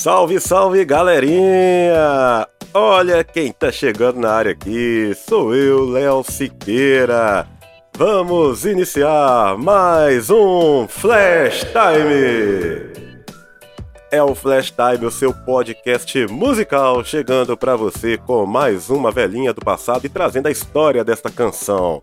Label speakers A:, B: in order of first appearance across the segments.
A: Salve, salve, galerinha! Olha quem tá chegando na área aqui, sou eu, Léo Siqueira. Vamos iniciar mais um Flash Time! É o Flash Time, o seu podcast musical, chegando para você com mais uma velhinha do passado e trazendo a história desta canção.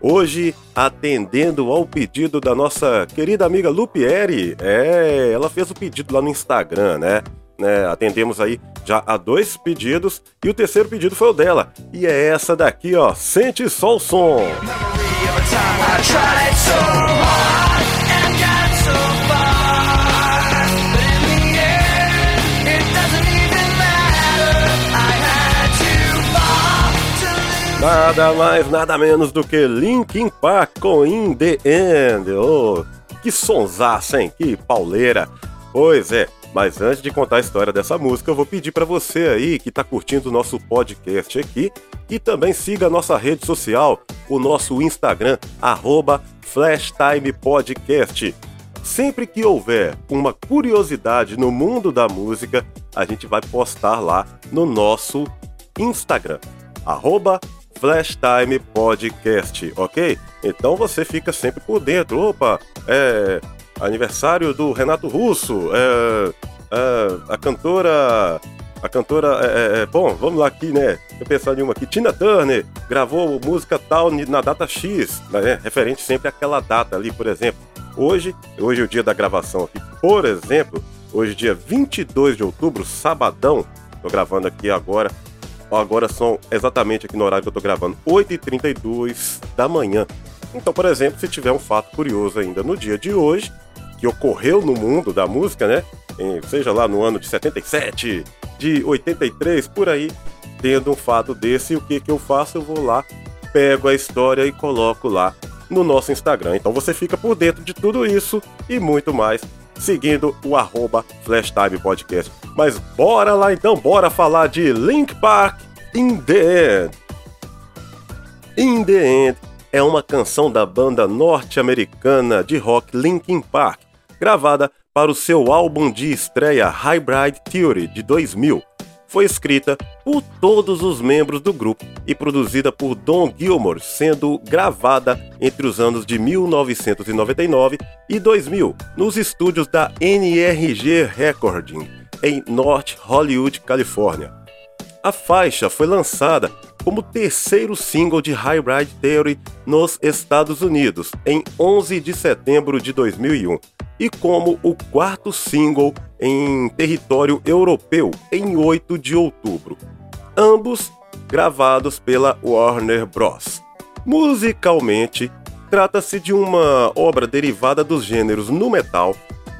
A: Hoje, atendendo ao pedido da nossa querida amiga Lupieri, é, ela fez o pedido lá no Instagram, né? né? Atendemos aí já a dois pedidos e o terceiro pedido foi o dela. E é essa daqui, ó. Sente só o som. Nada mais, nada menos do que Linkin Park com In The End. Oh, que sonsaça, hein? Que pauleira. Pois é, mas antes de contar a história dessa música, eu vou pedir para você aí que está curtindo o nosso podcast aqui e também siga a nossa rede social, o nosso Instagram, FlashTimePodcast. Sempre que houver uma curiosidade no mundo da música, a gente vai postar lá no nosso Instagram, arroba Flash Time Podcast, ok? Então você fica sempre por dentro. Opa, é aniversário do Renato Russo, é, é a cantora. A cantora. É, é, é bom, vamos lá aqui, né? Eu pensar em uma aqui. Tina Turner gravou música tal na data X, né? Referente sempre àquela data ali, por exemplo. Hoje, hoje é o dia da gravação aqui, por exemplo, hoje, dia 22 de outubro, sabadão, tô gravando aqui agora, Agora são exatamente aqui no horário que eu tô gravando, 8h32 da manhã. Então, por exemplo, se tiver um fato curioso ainda no dia de hoje, que ocorreu no mundo da música, né? Em, seja lá no ano de 77, de 83, por aí, tendo um fato desse, o que, que eu faço? Eu vou lá, pego a história e coloco lá no nosso Instagram. Então você fica por dentro de tudo isso e muito mais seguindo o arroba Flashtime Podcast. Mas bora lá então, bora falar de Link Park In The End. In The End é uma canção da banda norte-americana de rock Linkin Park, gravada para o seu álbum de estreia Hybrid Theory de 2000 foi escrita por todos os membros do grupo e produzida por Don Gilmore, sendo gravada entre os anos de 1999 e 2000 nos estúdios da NRG Recording, em North Hollywood, Califórnia. A faixa foi lançada como terceiro single de Hybrid Theory nos Estados Unidos em 11 de setembro de 2001 e como o quarto single em território europeu em 8 de outubro, ambos gravados pela Warner Bros. Musicalmente, trata-se de uma obra derivada dos gêneros nu metal,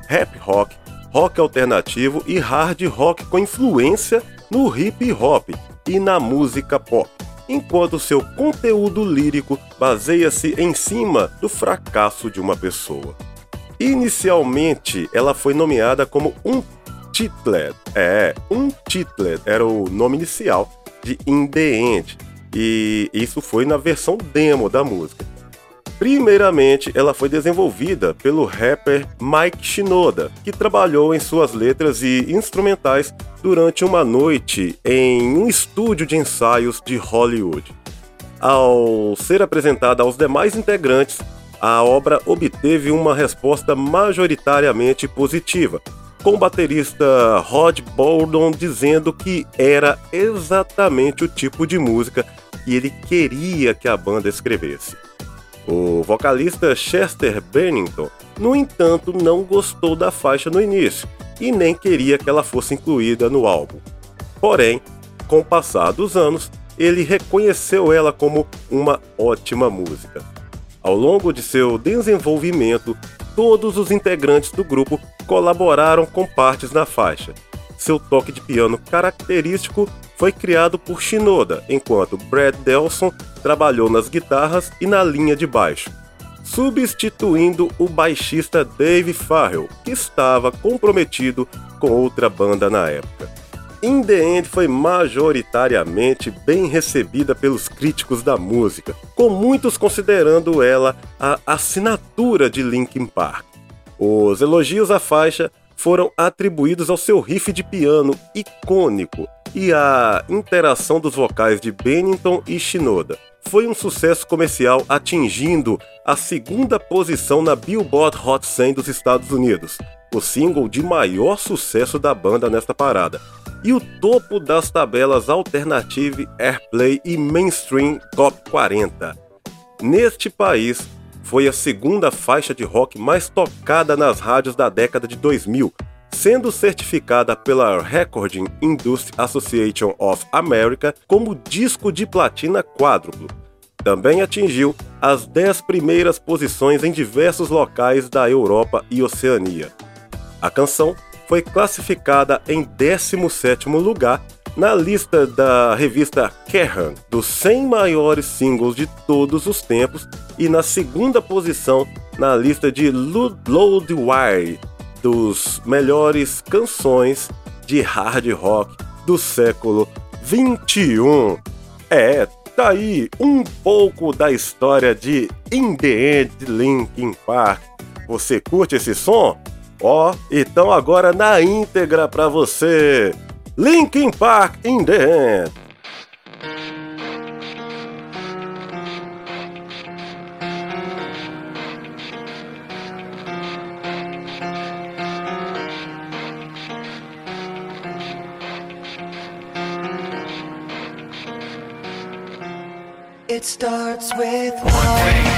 A: rap rock, rock alternativo e hard rock com influência no hip hop e na música pop, enquanto seu conteúdo lírico baseia-se em cima do fracasso de uma pessoa. Inicialmente, ela foi nomeada como um Titlet. É, um Titlet era o nome inicial de In The End. E isso foi na versão demo da música. Primeiramente, ela foi desenvolvida pelo rapper Mike Shinoda, que trabalhou em suas letras e instrumentais durante uma noite em um estúdio de ensaios de Hollywood. Ao ser apresentada aos demais integrantes, a obra obteve uma resposta majoritariamente positiva, com o baterista Rod Baldon dizendo que era exatamente o tipo de música que ele queria que a banda escrevesse. O vocalista Chester Bennington, no entanto, não gostou da faixa no início e nem queria que ela fosse incluída no álbum. Porém, com o passar dos anos, ele reconheceu ela como uma ótima música. Ao longo de seu desenvolvimento, todos os integrantes do grupo colaboraram com partes na faixa. Seu toque de piano característico foi criado por Shinoda, enquanto Brad Delson trabalhou nas guitarras e na linha de baixo, substituindo o baixista Dave Farrell, que estava comprometido com outra banda na época. In The End foi majoritariamente bem recebida pelos críticos da música, com muitos considerando ela a assinatura de Linkin Park. Os elogios à faixa foram atribuídos ao seu riff de piano icônico e à interação dos vocais de Bennington e Shinoda. Foi um sucesso comercial atingindo a segunda posição na Billboard Hot 100 dos Estados Unidos, o single de maior sucesso da banda nesta parada, e o topo das tabelas Alternative Airplay e Mainstream Top 40. Neste país, foi a segunda faixa de rock mais tocada nas rádios da década de 2000, sendo certificada pela Recording Industry Association of America como disco de platina quádruplo. Também atingiu as 10 primeiras posições em diversos locais da Europa e Oceania. A canção foi classificada em 17º lugar na lista da revista Kerrang dos 100 maiores singles de todos os tempos e na segunda posição na lista de Loudwire dos melhores canções de hard rock do século 21. É, tá aí um pouco da história de In The End Linkin Park. Você curte esse som? Ó, oh, então agora na íntegra para você. Linkin Park in the End.
B: It starts with one.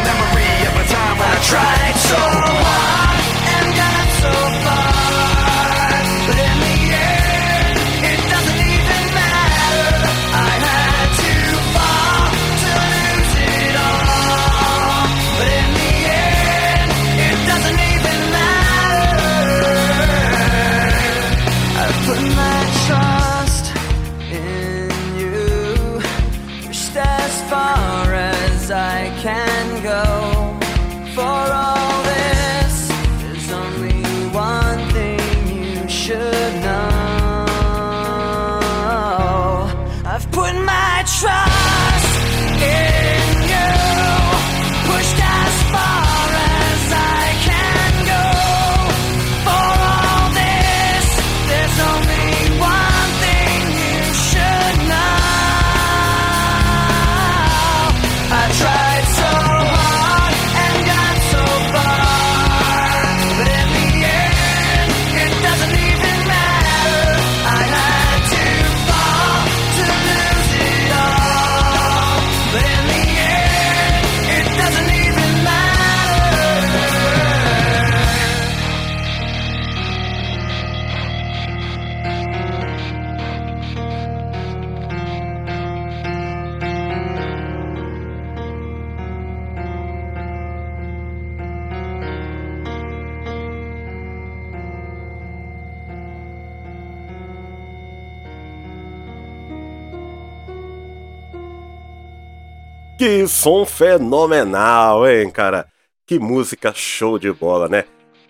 A: Que som fenomenal, hein, cara? Que música show de bola, né?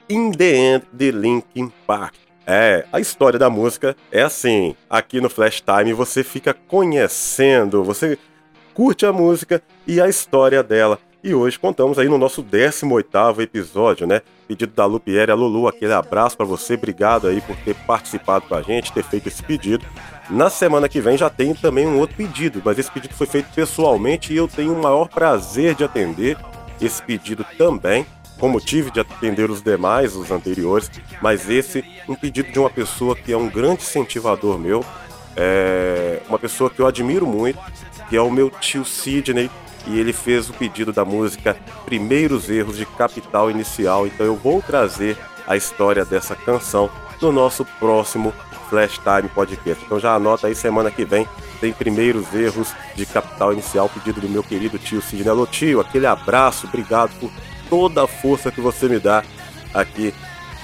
A: In the End de Linkin Park. É, a história da música é assim. Aqui no Flash Time você fica conhecendo, você curte a música e a história dela. E hoje contamos aí no nosso 18º episódio, né? Pedido da Lupiere a Lulu, aquele abraço para você, obrigado aí por ter participado com a gente, ter feito esse pedido. Na semana que vem já tem também um outro pedido, mas esse pedido foi feito pessoalmente e eu tenho o maior prazer de atender esse pedido também, como tive de atender os demais, os anteriores, mas esse um pedido de uma pessoa que é um grande incentivador meu, é uma pessoa que eu admiro muito, que é o meu tio Sidney, e ele fez o pedido da música Primeiros Erros de Capital Inicial. Então eu vou trazer a história dessa canção no nosso próximo Flash Time Podcast. Então já anota aí semana que vem tem Primeiros Erros de Capital Inicial, pedido do meu querido tio Sidney. Alô tio, aquele abraço, obrigado por toda a força que você me dá aqui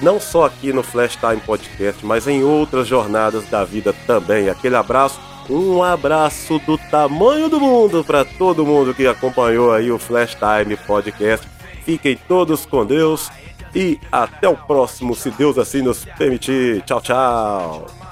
A: não só aqui no Flash Time Podcast, mas em outras jornadas da vida também. Aquele abraço um abraço do tamanho do mundo para todo mundo que acompanhou aí o Flash Time Podcast. Fiquem todos com Deus e até o próximo, se Deus assim nos permitir. Tchau, tchau.